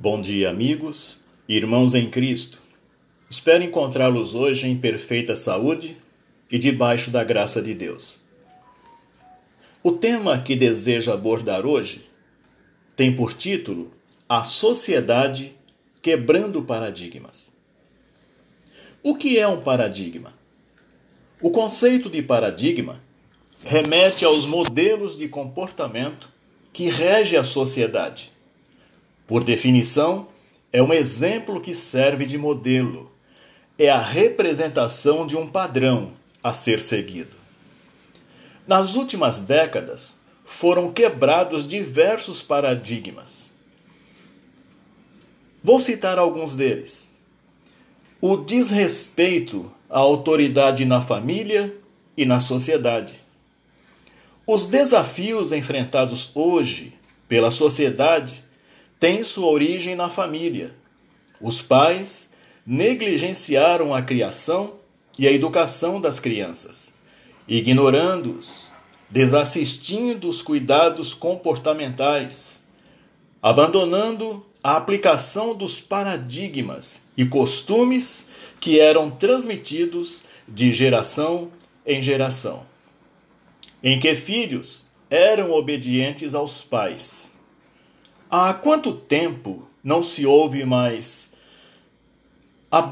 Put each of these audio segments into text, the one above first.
Bom dia, amigos, irmãos em Cristo. Espero encontrá-los hoje em perfeita saúde e debaixo da graça de Deus. O tema que desejo abordar hoje tem por título A Sociedade Quebrando Paradigmas. O que é um paradigma? O conceito de paradigma remete aos modelos de comportamento que rege a sociedade por definição, é um exemplo que serve de modelo. É a representação de um padrão a ser seguido. Nas últimas décadas, foram quebrados diversos paradigmas. Vou citar alguns deles. O desrespeito à autoridade na família e na sociedade. Os desafios enfrentados hoje pela sociedade tem sua origem na família. Os pais negligenciaram a criação e a educação das crianças, ignorando-os, desassistindo os cuidados comportamentais, abandonando a aplicação dos paradigmas e costumes que eram transmitidos de geração em geração, em que filhos eram obedientes aos pais Há quanto tempo não se ouve mais a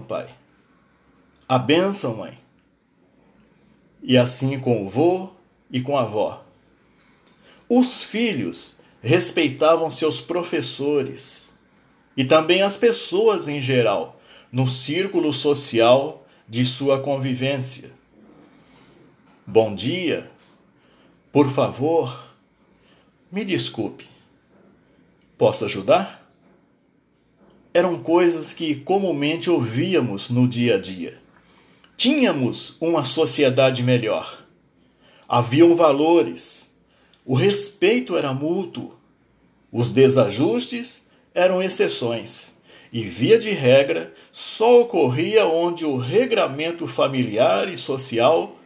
pai? A mãe? E assim com o vô e com a avó. Os filhos respeitavam seus professores e também as pessoas em geral no círculo social de sua convivência. Bom dia, por favor, me desculpe. Posso ajudar? Eram coisas que comumente ouvíamos no dia a dia. Tínhamos uma sociedade melhor. Haviam valores. O respeito era mútuo. Os desajustes eram exceções. E, via de regra, só ocorria onde o regramento familiar e social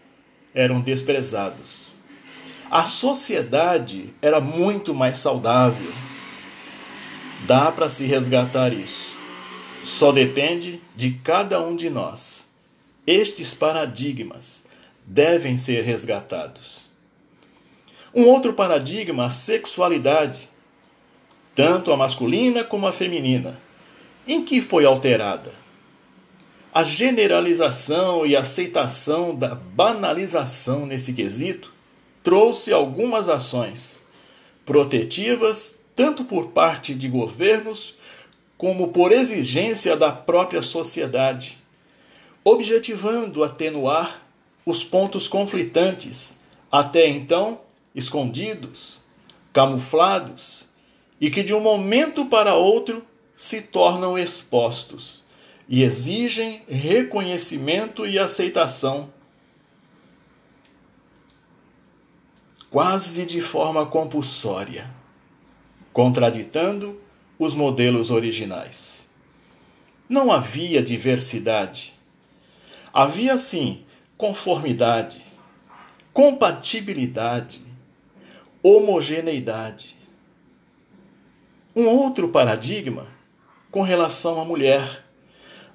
eram desprezados. A sociedade era muito mais saudável Dá para se resgatar isso. Só depende de cada um de nós. Estes paradigmas devem ser resgatados. Um outro paradigma, a sexualidade, tanto a masculina como a feminina, em que foi alterada? A generalização e aceitação da banalização nesse quesito trouxe algumas ações protetivas tanto por parte de governos como por exigência da própria sociedade, objetivando atenuar os pontos conflitantes, até então escondidos, camuflados, e que de um momento para outro se tornam expostos e exigem reconhecimento e aceitação, quase de forma compulsória contraditando os modelos originais. Não havia diversidade. Havia, sim, conformidade, compatibilidade, homogeneidade. Um outro paradigma com relação à mulher.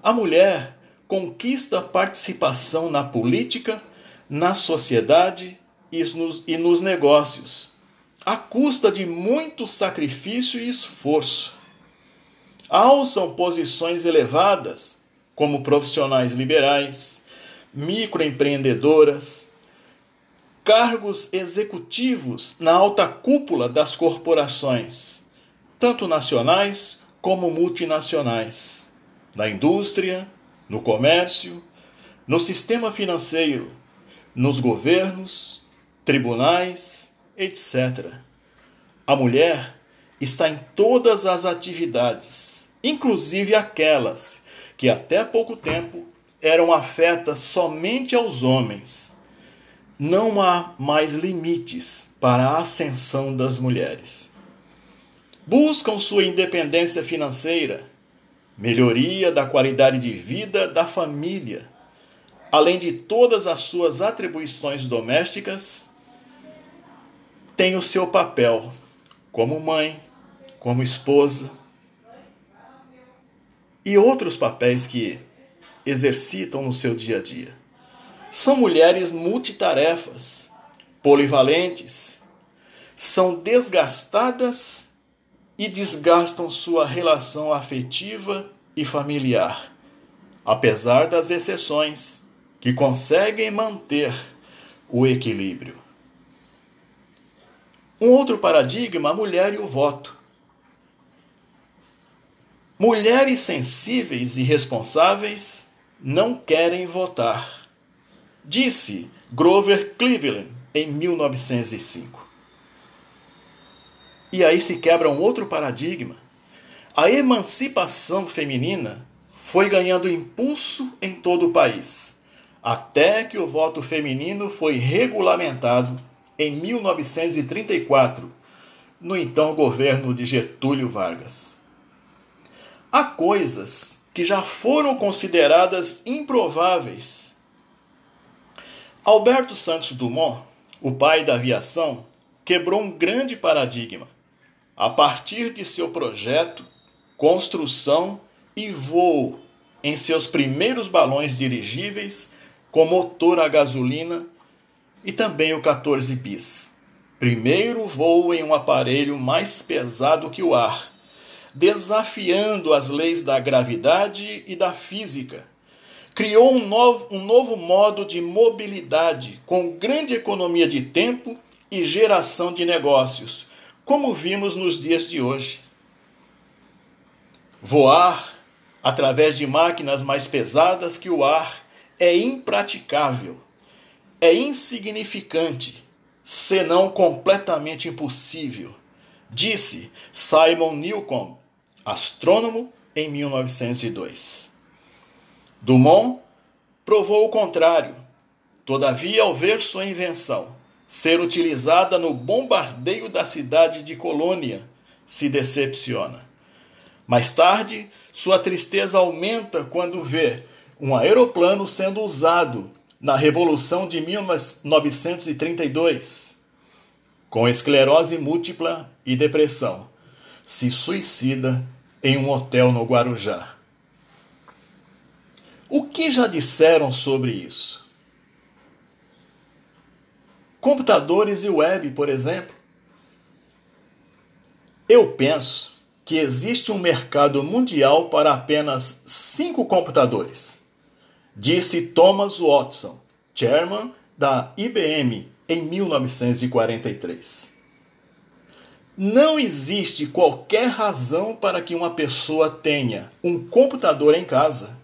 A mulher conquista participação na política, na sociedade e nos, e nos negócios à custa de muito sacrifício e esforço. Alçam posições elevadas como profissionais liberais, microempreendedoras, cargos executivos na alta cúpula das corporações, tanto nacionais como multinacionais, na indústria, no comércio, no sistema financeiro, nos governos, tribunais, etc. A mulher está em todas as atividades, inclusive aquelas que até pouco tempo eram afetas somente aos homens. Não há mais limites para a ascensão das mulheres. Buscam sua independência financeira, melhoria da qualidade de vida da família, além de todas as suas atribuições domésticas tem o seu papel como mãe, como esposa, e outros papéis que exercitam no seu dia a dia. São mulheres multitarefas, polivalentes, são desgastadas e desgastam sua relação afetiva e familiar, apesar das exceções que conseguem manter o equilíbrio. Um outro paradigma, a mulher e o voto. Mulheres sensíveis e responsáveis não querem votar, disse Grover Cleveland em 1905. E aí se quebra um outro paradigma. A emancipação feminina foi ganhando impulso em todo o país, até que o voto feminino foi regulamentado em 1934, no então governo de Getúlio Vargas. Há coisas que já foram consideradas improváveis. Alberto Santos Dumont, o pai da aviação, quebrou um grande paradigma a partir de seu projeto, construção e voo em seus primeiros balões dirigíveis com motor a gasolina e também o 14 bis. Primeiro voo em um aparelho mais pesado que o ar, desafiando as leis da gravidade e da física. Criou um novo, um novo modo de mobilidade com grande economia de tempo e geração de negócios, como vimos nos dias de hoje. Voar através de máquinas mais pesadas que o ar é impraticável é insignificante, senão completamente impossível, disse Simon Newcomb, astrônomo, em 1902. Dumont provou o contrário. Todavia, ao ver sua invenção ser utilizada no bombardeio da cidade de Colônia, se decepciona. Mais tarde, sua tristeza aumenta quando vê um aeroplano sendo usado na Revolução de 1932, com esclerose múltipla e depressão, se suicida em um hotel no Guarujá. O que já disseram sobre isso? Computadores e web, por exemplo. Eu penso que existe um mercado mundial para apenas cinco computadores disse Thomas Watson, chairman da IBM, em 1943. Não existe qualquer razão para que uma pessoa tenha um computador em casa,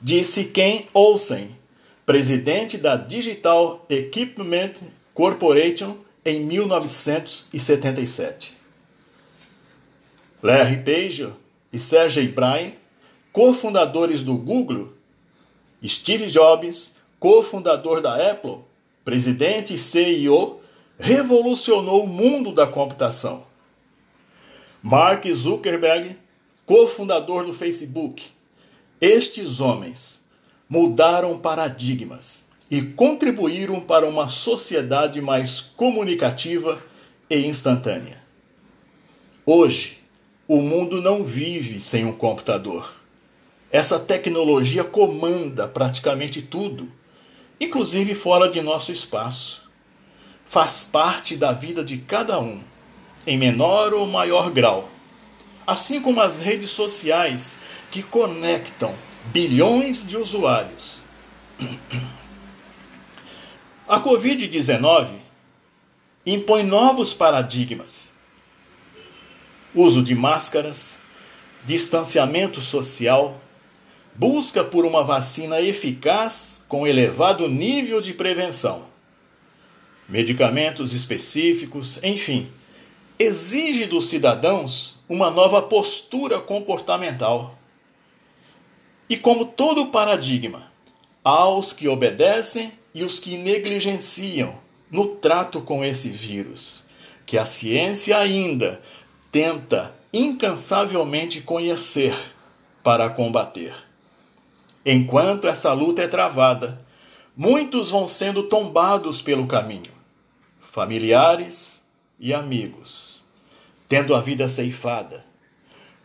disse Ken Olsen, presidente da Digital Equipment Corporation em 1977. Larry Page e Sergey Brin, cofundadores do Google, Steve Jobs, cofundador da Apple, presidente e CEO, revolucionou o mundo da computação. Mark Zuckerberg, cofundador do Facebook. Estes homens mudaram paradigmas e contribuíram para uma sociedade mais comunicativa e instantânea. Hoje, o mundo não vive sem um computador. Essa tecnologia comanda praticamente tudo, inclusive fora de nosso espaço. Faz parte da vida de cada um, em menor ou maior grau. Assim como as redes sociais que conectam bilhões de usuários. A Covid-19 impõe novos paradigmas. Uso de máscaras, distanciamento social, busca por uma vacina eficaz com elevado nível de prevenção. Medicamentos específicos, enfim, exige dos cidadãos uma nova postura comportamental. E como todo paradigma, há os que obedecem e os que negligenciam no trato com esse vírus, que a ciência ainda tenta incansavelmente conhecer para combater. Enquanto essa luta é travada, muitos vão sendo tombados pelo caminho, familiares e amigos, tendo a vida ceifada.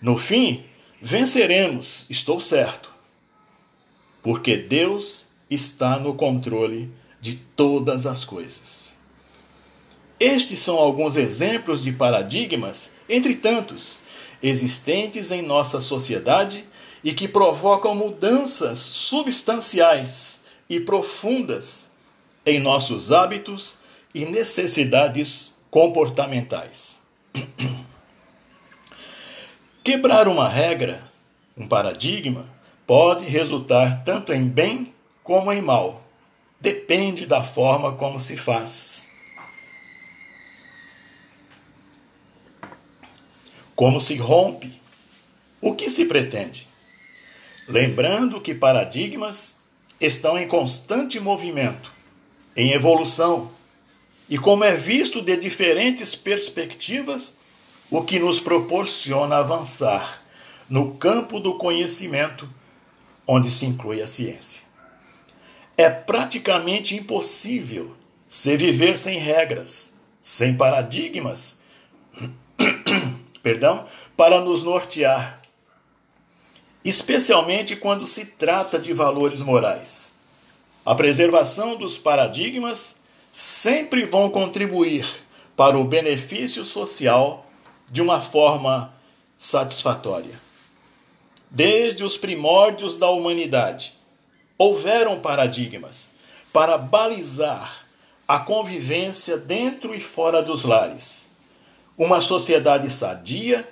No fim, venceremos, estou certo, porque Deus está no controle de todas as coisas. Estes são alguns exemplos de paradigmas, entre tantos, existentes em nossa sociedade e que provocam mudanças substanciais e profundas em nossos hábitos e necessidades comportamentais. Quebrar uma regra, um paradigma, pode resultar tanto em bem como em mal. Depende da forma como se faz. Como se rompe? O que se pretende? Lembrando que paradigmas estão em constante movimento, em evolução, e como é visto de diferentes perspectivas, o que nos proporciona avançar no campo do conhecimento, onde se inclui a ciência. É praticamente impossível se viver sem regras, sem paradigmas, perdão, para nos nortear, especialmente quando se trata de valores morais. A preservação dos paradigmas sempre vão contribuir para o benefício social de uma forma satisfatória. Desde os primórdios da humanidade, houveram paradigmas para balizar a convivência dentro e fora dos lares. Uma sociedade sadia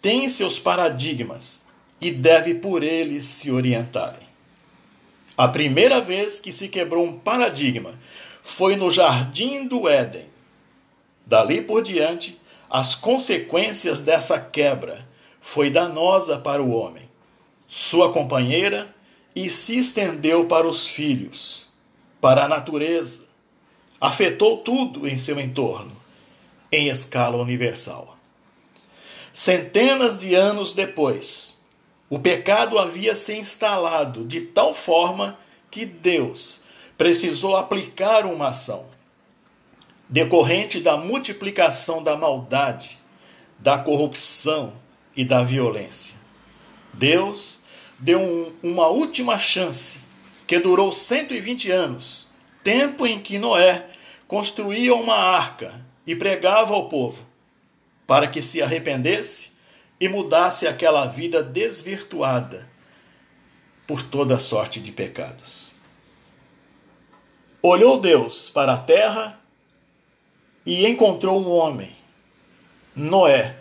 tem seus paradigmas e deve por eles se orientarem. A primeira vez que se quebrou um paradigma foi no jardim do Éden. Dali por diante, as consequências dessa quebra foi danosa para o homem, sua companheira e se estendeu para os filhos, para a natureza. Afetou tudo em seu entorno, em escala universal. Centenas de anos depois, o pecado havia se instalado de tal forma que Deus precisou aplicar uma ação decorrente da multiplicação da maldade, da corrupção e da violência. Deus deu um, uma última chance que durou 120 anos, tempo em que Noé construía uma arca e pregava ao povo para que se arrependesse e mudasse aquela vida desvirtuada por toda sorte de pecados. Olhou Deus para a terra e encontrou um homem, Noé,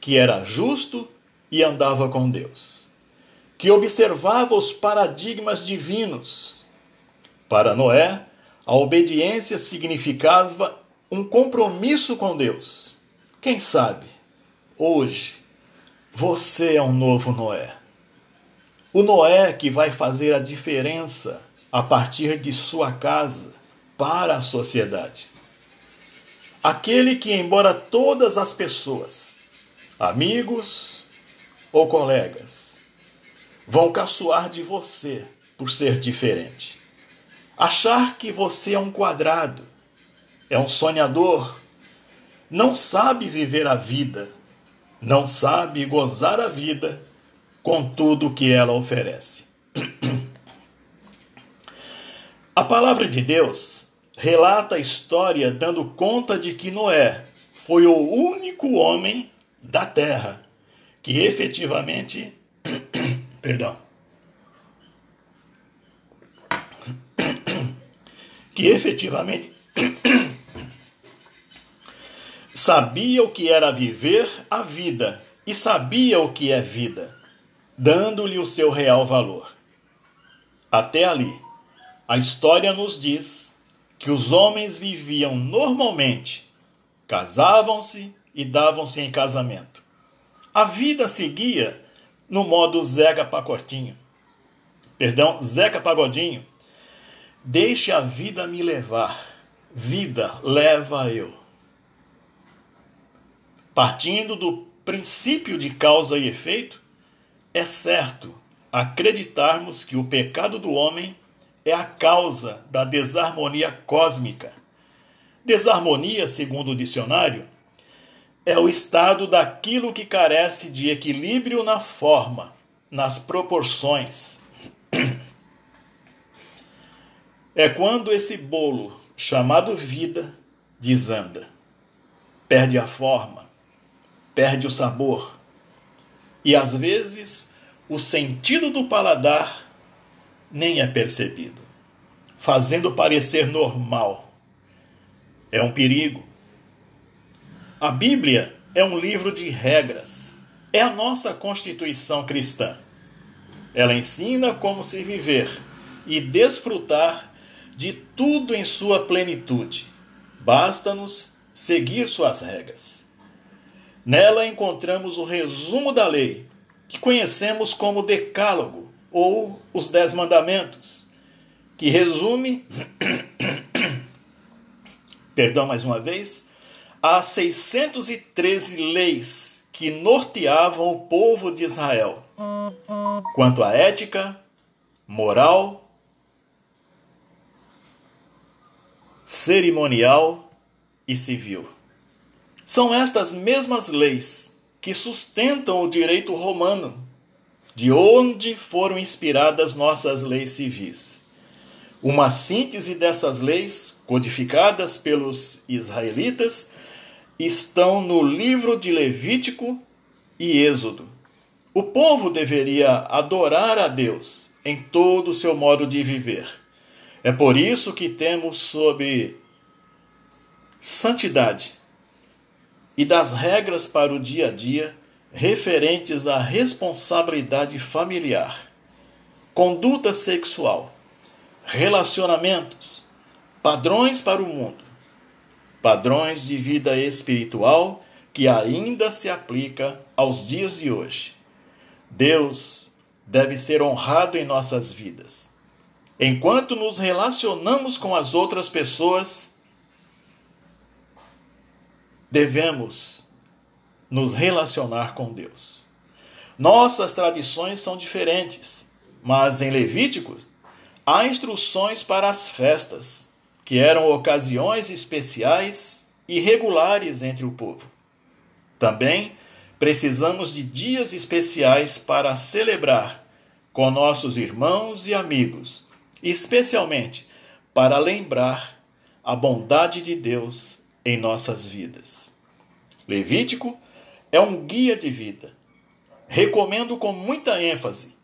que era justo e andava com Deus, que observava os paradigmas divinos. Para Noé, a obediência significava um compromisso com Deus. Quem sabe, hoje, você é um novo Noé. O Noé que vai fazer a diferença a partir de sua casa para a sociedade. Aquele que, embora todas as pessoas, amigos ou colegas, vão caçoar de você por ser diferente, achar que você é um quadrado, é um sonhador, não sabe viver a vida, não sabe gozar a vida com tudo que ela oferece. A palavra de Deus relata a história dando conta de que Noé foi o único homem da terra que efetivamente perdão que efetivamente sabia o que era viver a vida e sabia o que é vida, dando-lhe o seu real valor. Até ali a história nos diz que os homens viviam normalmente, casavam-se e davam-se em casamento. A vida seguia no modo Zeca Pacotinho. Perdão, Zeca Pagodinho. Deixe a vida me levar, vida leva eu. Partindo do princípio de causa e efeito, é certo acreditarmos que o pecado do homem é a causa da desarmonia cósmica. Desarmonia, segundo o dicionário, é o estado daquilo que carece de equilíbrio na forma, nas proporções. É quando esse bolo, chamado vida, desanda, perde a forma, perde o sabor e às vezes o sentido do paladar nem é percebido, fazendo parecer normal. É um perigo. A Bíblia é um livro de regras, é a nossa constituição cristã. Ela ensina como se viver e desfrutar de tudo em sua plenitude. Basta-nos seguir suas regras. Nela encontramos o resumo da lei, que conhecemos como Decálogo ou os Dez Mandamentos, que resume, perdão mais uma vez, as 613 leis que norteavam o povo de Israel quanto à ética, moral, cerimonial e civil. São estas mesmas leis que sustentam o direito romano, de onde foram inspiradas nossas leis civis. Uma síntese dessas leis, codificadas pelos israelitas, estão no livro de Levítico e Êxodo. O povo deveria adorar a Deus em todo o seu modo de viver. É por isso que temos sob santidade e das regras para o dia a dia referentes à responsabilidade familiar, conduta sexual, relacionamentos, padrões para o mundo, padrões de vida espiritual que ainda se aplica aos dias de hoje. Deus deve ser honrado em nossas vidas. Enquanto nos relacionamos com as outras pessoas, devemos nos relacionar com Deus. Nossas tradições são diferentes, mas em Levítico há instruções para as festas, que eram ocasiões especiais e regulares entre o povo. Também precisamos de dias especiais para celebrar com nossos irmãos e amigos, especialmente para lembrar a bondade de Deus em nossas vidas. Levítico é um guia de vida. Recomendo com muita ênfase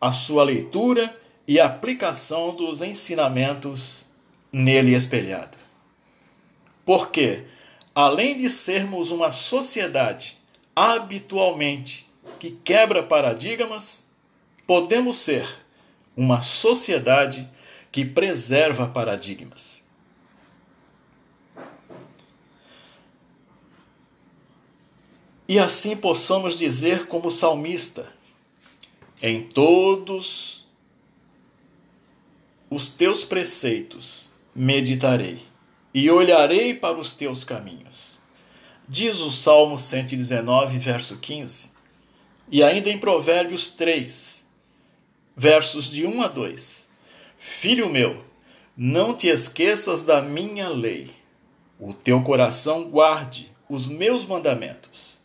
a sua leitura e aplicação dos ensinamentos nele espelhado. Porque, além de sermos uma sociedade habitualmente que quebra paradigmas, podemos ser uma sociedade que preserva paradigmas. E assim possamos dizer, como salmista: Em todos os teus preceitos meditarei e olharei para os teus caminhos. Diz o Salmo 119, verso 15. E ainda em Provérbios 3, versos de 1 a 2. Filho meu, não te esqueças da minha lei. O teu coração guarde os meus mandamentos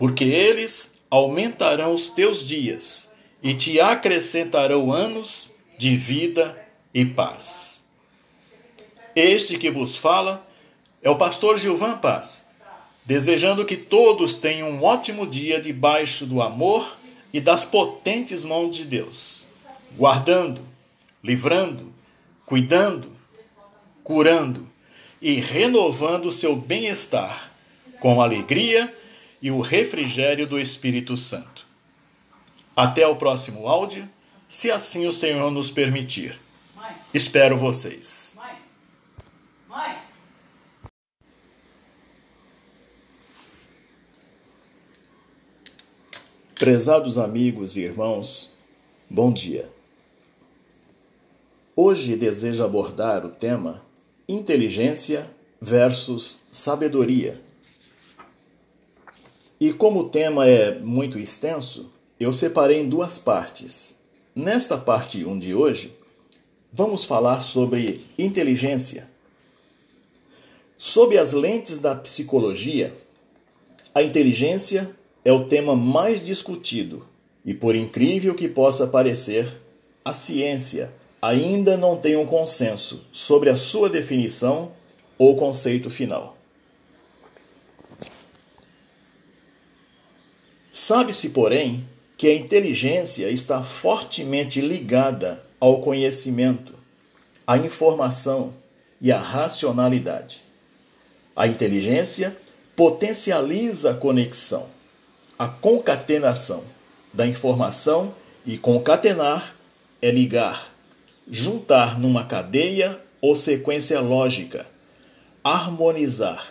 porque eles aumentarão os teus dias e te acrescentarão anos de vida e paz. Este que vos fala é o pastor Gilvan Paz, desejando que todos tenham um ótimo dia debaixo do amor e das potentes mãos de Deus, guardando, livrando, cuidando, curando e renovando o seu bem-estar com alegria e o refrigério do Espírito Santo. Até o próximo áudio, se assim o Senhor nos permitir. Espero vocês. Prezados amigos e irmãos, bom dia. Hoje desejo abordar o tema inteligência versus sabedoria e como o tema é muito extenso, eu separei em duas partes. Nesta parte 1 de hoje, vamos falar sobre inteligência. Sob as lentes da psicologia, A inteligência é o tema mais discutido e, por incrível que possa parecer, a ciência ainda não tem um consenso sobre a sua definição ou conceito final. Sabe-se, porém, que a inteligência está fortemente ligada ao conhecimento, à informação e à racionalidade. A inteligência potencializa a conexão, a concatenação da informação e concatenar é ligar, juntar numa cadeia ou sequência lógica, harmonizar,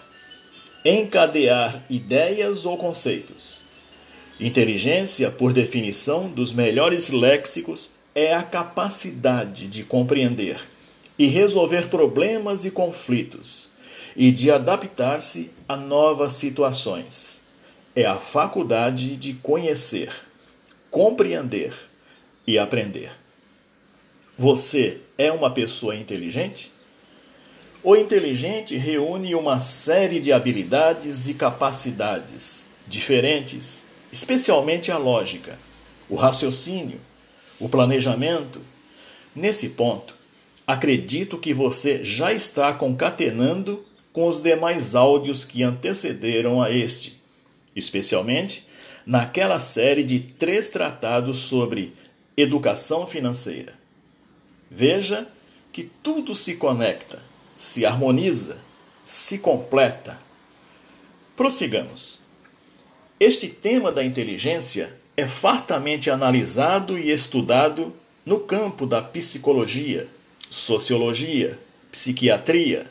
encadear ideias ou conceitos. Inteligência, por definição dos melhores léxicos, é a capacidade de compreender e resolver problemas e conflitos e de adaptar-se a novas situações. É a faculdade de conhecer, compreender e aprender. Você é uma pessoa inteligente? O inteligente reúne uma série de habilidades e capacidades diferentes, especialmente a lógica, o raciocínio, o planejamento. Nesse ponto, acredito que você já está concatenando com os demais áudios que antecederam a este, especialmente naquela série de três tratados sobre educação financeira. Veja que tudo se conecta, se harmoniza, se completa. Prossigamos. Este tema da inteligência é fartamente analisado e estudado no campo da psicologia, sociologia, psiquiatria,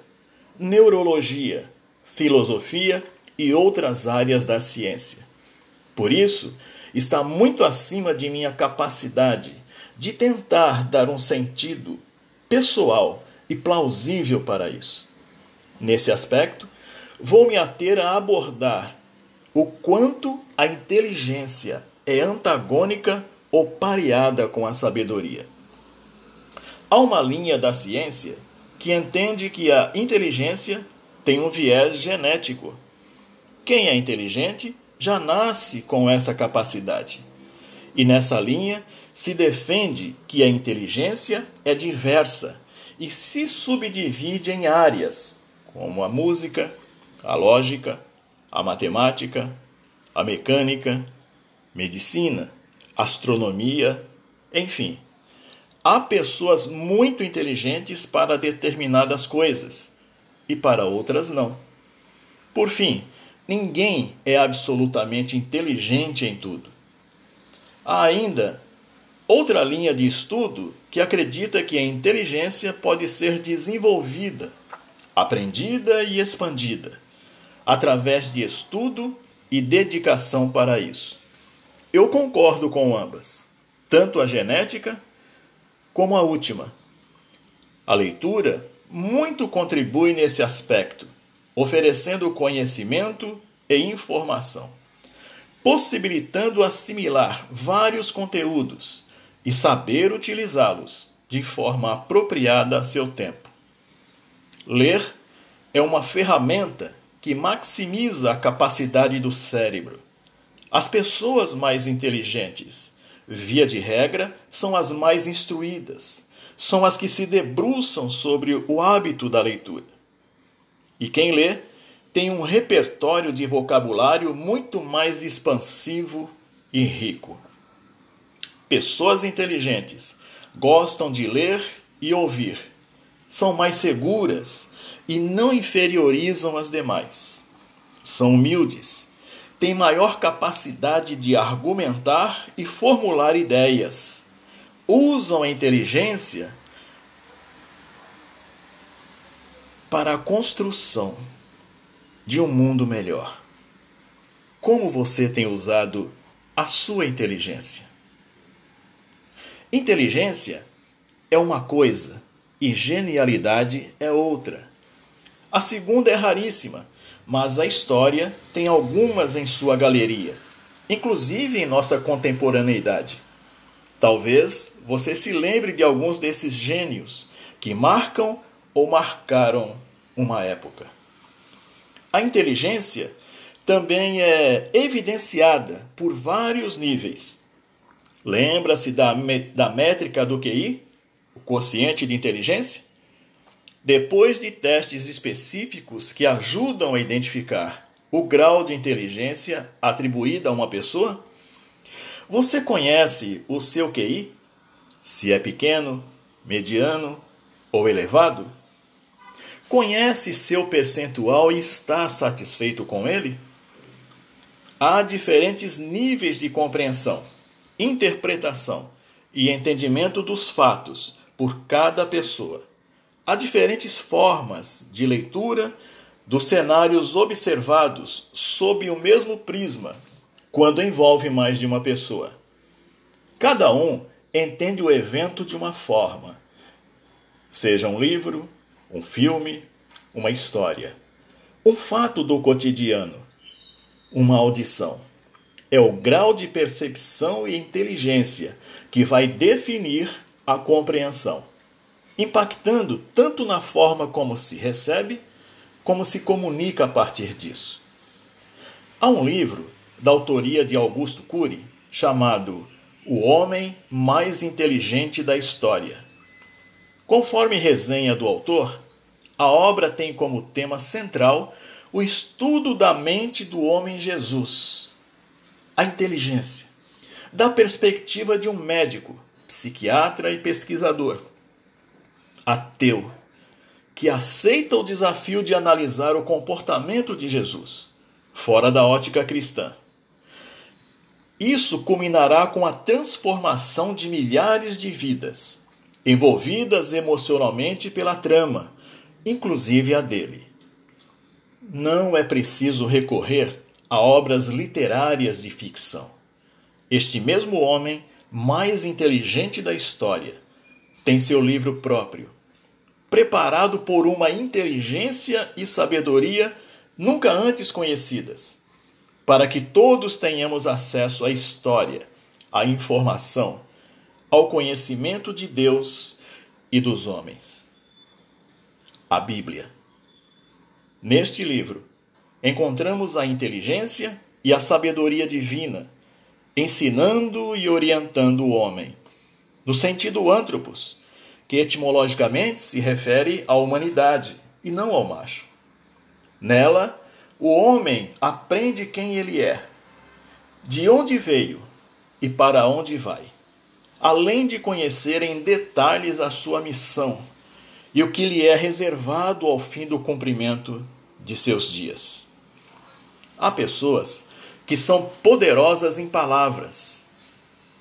neurologia, filosofia e outras áreas da ciência. Por isso, está muito acima de minha capacidade de tentar dar um sentido pessoal e plausível para isso. Nesse aspecto, vou me ater a abordar o quanto a inteligência é antagônica ou pareada com a sabedoria. Há uma linha da ciência que entende que a inteligência tem um viés genético. Quem é inteligente já nasce com essa capacidade. E nessa linha se defende que a inteligência é diversa e se subdivide em áreas, como a música, a lógica, a matemática, a mecânica, medicina, astronomia, enfim. Há pessoas muito inteligentes para determinadas coisas e para outras não. Por fim, ninguém é absolutamente inteligente em tudo. Há ainda outra linha de estudo que acredita que a inteligência pode ser desenvolvida, aprendida e expandida através de estudo e dedicação para isso. Eu concordo com ambas, tanto a genética como a última. A leitura muito contribui nesse aspecto, oferecendo conhecimento e informação, possibilitando assimilar vários conteúdos e saber utilizá-los de forma apropriada a seu tempo. Ler é uma ferramenta que maximiza a capacidade do cérebro. As pessoas mais inteligentes via de regra, são as mais instruídas, são as que se debruçam sobre o hábito da leitura. E quem lê tem um repertório de vocabulário muito mais expansivo e rico. Pessoas inteligentes gostam de ler e ouvir, são mais seguras e não inferiorizam as demais. São humildes tem maior capacidade de argumentar e formular ideias. Usam a inteligência para a construção de um mundo melhor. Como você tem usado a sua inteligência? Inteligência é uma coisa e genialidade é outra. A segunda é raríssima mas a história tem algumas em sua galeria, inclusive em nossa contemporaneidade. Talvez você se lembre de alguns desses gênios que marcam ou marcaram uma época. A inteligência também é evidenciada por vários níveis. Lembra-se da, da métrica do QI, o quociente de inteligência? Depois de testes específicos que ajudam a identificar o grau de inteligência atribuído a uma pessoa, você conhece o seu QI? Se é pequeno, mediano ou elevado? Conhece seu percentual e está satisfeito com ele? Há diferentes níveis de compreensão, interpretação e entendimento dos fatos por cada pessoa. Há diferentes formas de leitura dos cenários observados sob o mesmo prisma quando envolve mais de uma pessoa. Cada um entende o evento de uma forma, seja um livro, um filme, uma história, um fato do cotidiano, uma audição. É o grau de percepção e inteligência que vai definir a compreensão, impactando tanto na forma como se recebe, como se comunica a partir disso. Há um livro da autoria de Augusto Cury chamado O Homem Mais Inteligente da História Conforme resenha do autor, a obra tem como tema central o estudo da mente do homem Jesus, a inteligência, da perspectiva de um médico, psiquiatra e pesquisador, ateu, que aceita o desafio de analisar o comportamento de Jesus, fora da ótica cristã. Isso culminará com a transformação de milhares de vidas envolvidas emocionalmente pela trama, inclusive a dele. Não é preciso recorrer a obras literárias de ficção. Este mesmo homem, mais inteligente da história, tem seu livro próprio, preparado por uma inteligência e sabedoria nunca antes conhecidas, para que todos tenhamos acesso à história, à informação, ao conhecimento de Deus e dos homens. A Bíblia. Neste livro, encontramos a inteligência e a sabedoria divina, ensinando e orientando o homem, no sentido antropos, que etimologicamente se refere à humanidade e não ao macho. Nela, o homem aprende quem ele é, de onde veio e para onde vai além de conhecer em detalhes a sua missão e o que lhe é reservado ao fim do cumprimento de seus dias. Há pessoas que são poderosas em palavras,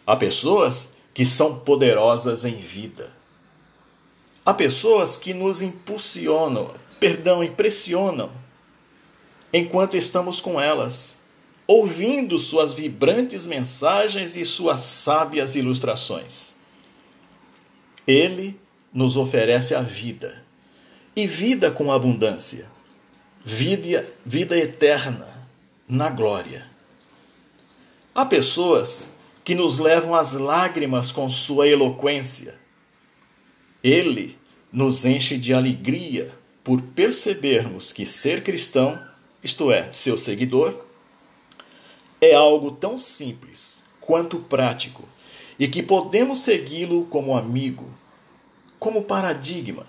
há pessoas que são poderosas em vida. Há pessoas que nos impulsionam, perdão, impressionam enquanto estamos com elas ouvindo suas vibrantes mensagens e suas sábias ilustrações. Ele nos oferece a vida, e vida com abundância, vida, vida eterna na glória. Há pessoas que nos levam às lágrimas com sua eloquência. Ele nos enche de alegria por percebermos que ser cristão, isto é, seu seguidor, é algo tão simples quanto prático e que podemos segui-lo como amigo, como paradigma,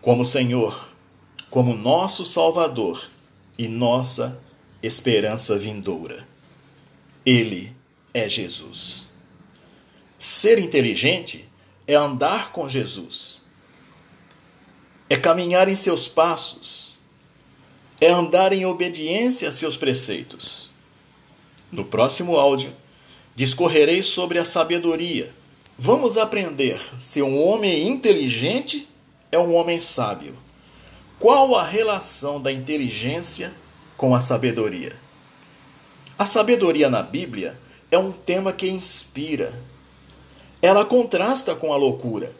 como Senhor, como nosso Salvador e nossa esperança vindoura. Ele é Jesus. Ser inteligente é andar com Jesus, é caminhar em seus passos, é andar em obediência a seus preceitos no próximo áudio, discorrerei sobre a sabedoria. Vamos aprender se um homem inteligente é um homem sábio. Qual a relação da inteligência com a sabedoria? A sabedoria na Bíblia é um tema que inspira. Ela contrasta com a loucura,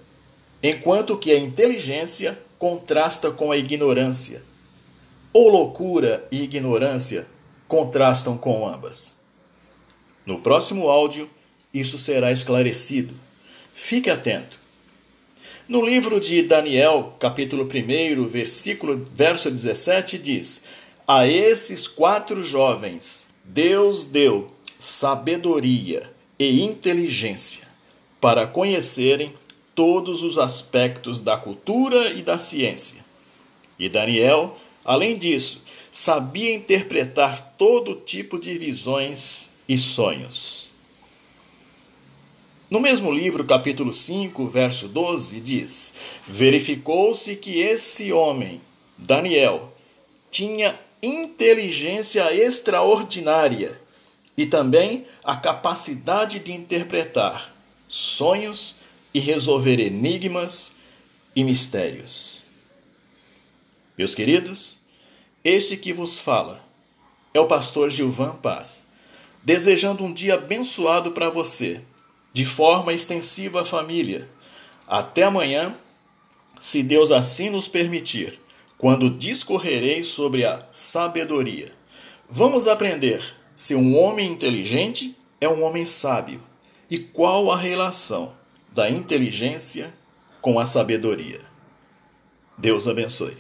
enquanto que a inteligência contrasta com a ignorância. Ou loucura e ignorância contrastam com ambas. No próximo áudio, isso será esclarecido. Fique atento. No livro de Daniel, capítulo 1, versículo, verso 17, diz: A esses quatro jovens, Deus deu sabedoria e inteligência para conhecerem todos os aspectos da cultura e da ciência. E Daniel, além disso, sabia interpretar todo tipo de visões e sonhos. No mesmo livro, capítulo 5, verso 12, diz: Verificou-se que esse homem, Daniel, tinha inteligência extraordinária e também a capacidade de interpretar sonhos e resolver enigmas e mistérios. Meus queridos, este que vos fala é o pastor Gilvan Paz, desejando um dia abençoado para você, de forma extensiva à família. Até amanhã, se Deus assim nos permitir, quando discorrerei sobre a sabedoria. Vamos aprender se um homem inteligente é um homem sábio e qual a relação da inteligência com a sabedoria. Deus abençoe.